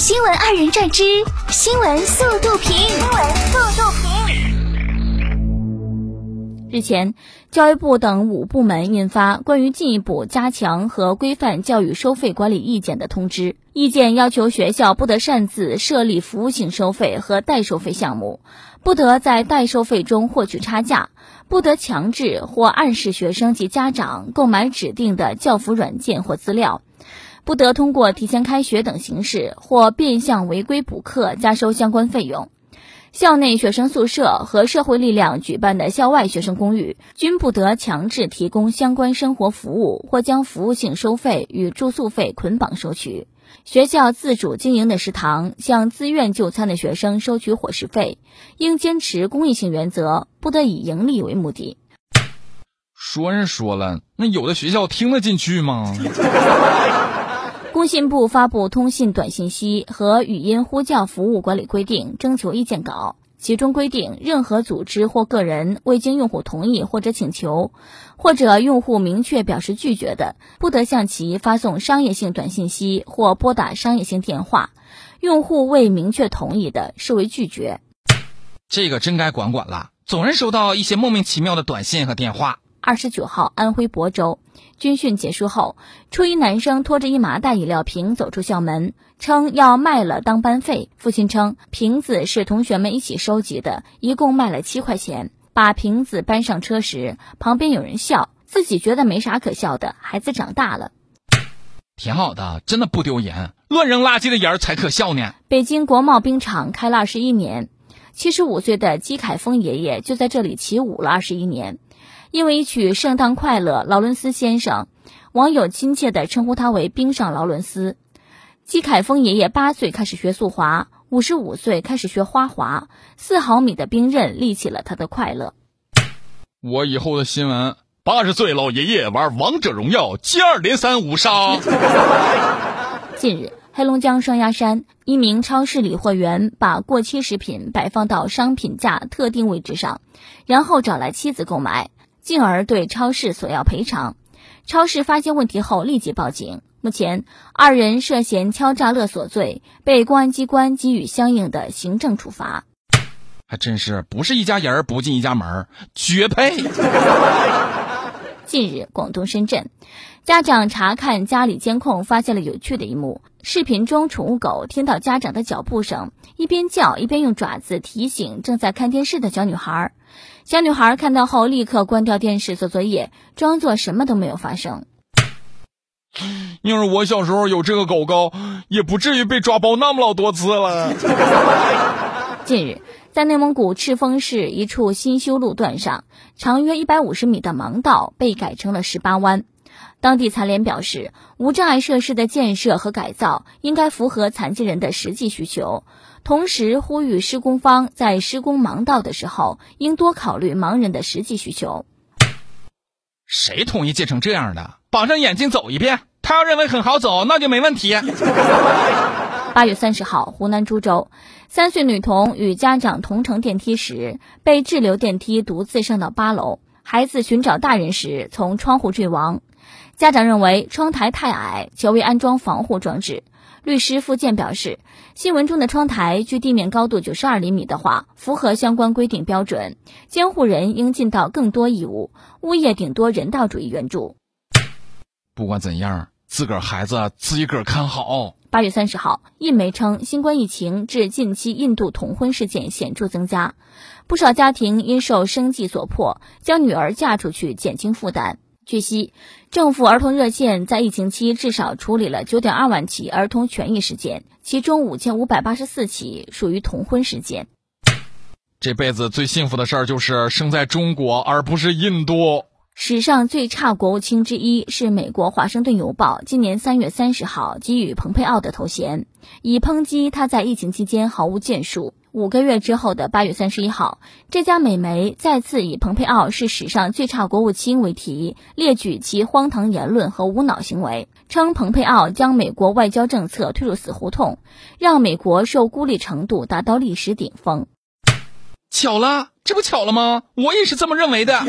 新闻二人转之新闻速度评。新闻速度评。日前，教育部等五部门印发关于进一步加强和规范教育收费管理意见的通知。意见要求学校不得擅自设立服务性收费和代收费项目，不得在代收费中获取差价，不得强制或暗示学生及家长购买指定的教辅软件或资料。不得通过提前开学等形式或变相违规补课加收相关费用。校内学生宿舍和社会力量举办的校外学生公寓均不得强制提供相关生活服务或将服务性收费与住宿费捆绑收取。学校自主经营的食堂向自愿就餐的学生收取伙食费，应坚持公益性原则，不得以盈利为目的。说是说了，那有的学校听得进去吗？工信部发布《通信短信息和语音呼叫服务管理规定》征求意见稿，其中规定，任何组织或个人未经用户同意或者请求，或者用户明确表示拒绝的，不得向其发送商业性短信息或拨打商业性电话；用户未明确同意的，视为拒绝。这个真该管管了，总是收到一些莫名其妙的短信和电话。二十九号，安徽亳州军训结束后，初一男生拖着一麻袋饮料瓶走出校门，称要卖了当班费。父亲称瓶子是同学们一起收集的，一共卖了七块钱。把瓶子搬上车时，旁边有人笑，自己觉得没啥可笑的，孩子长大了，挺好的，真的不丢人。乱扔垃圾的人才可笑呢。北京国贸冰场开了二十一年，七十五岁的姬凯峰爷爷就在这里起舞了二十一年。因为一曲《圣诞快乐》，劳伦斯先生，网友亲切地称呼他为“冰上劳伦斯”。季凯峰爷爷八岁开始学速滑，五十五岁开始学花滑，四毫米的冰刃立起了他的快乐。我以后的新闻：八十岁老爷爷玩王者荣耀，接二连三五杀。近日，黑龙江双鸭山一名超市理货员把过期食品摆放到商品架特定位置上，然后找来妻子购买。进而对超市索要赔偿，超市发现问题后立即报警。目前，二人涉嫌敲诈勒索罪，被公安机关给予相应的行政处罚。还真是不是一家人不进一家门，绝配。近日，广东深圳，家长查看家里监控，发现了有趣的一幕：视频中，宠物狗听到家长的脚步声，一边叫一边用爪子提醒正在看电视的小女孩。小女孩看到后，立刻关掉电视做作业，装作什么都没有发生。要是我小时候有这个狗狗，也不至于被抓包那么老多次了。近日，在内蒙古赤峰市一处新修路段上，长约一百五十米的盲道被改成了十八弯。当地残联表示，无障碍设施的建设和改造应该符合残疾人的实际需求，同时呼吁施工方在施工盲道的时候，应多考虑盲人的实际需求。谁同意建成这样的？绑上眼睛走一遍，他要认为很好走，那就没问题。八月三十号，湖南株洲，三岁女童与家长同乘电梯时，被滞留电梯独自上到八楼，孩子寻找大人时从窗户坠亡。家长认为窗台太矮，求未安装防护装置。律师付建表示，新闻中的窗台距地面高度九十二厘米的话，符合相关规定标准，监护人应尽到更多义务，物业顶多人道主义援助。不管怎样，自个儿孩子自己个儿看好。八月三十号，印媒称，新冠疫情致近期印度童婚事件显著增加，不少家庭因受生计所迫，将女儿嫁出去减轻负担。据悉，政府儿童热线在疫情期至少处理了九点二万起儿童权益事件，其中五千五百八十四起属于童婚事件。这辈子最幸福的事儿就是生在中国，而不是印度。史上最差国务卿之一是美国《华盛顿邮报》今年三月三十号给予蓬佩奥的头衔，以抨击他在疫情期间毫无建树。五个月之后的八月三十一号，这家美媒再次以蓬佩奥是史上最差国务卿为题，列举其荒唐言论和无脑行为，称蓬佩奥将美国外交政策推入死胡同，让美国受孤立程度达到历史顶峰。巧了，这不巧了吗？我也是这么认为的。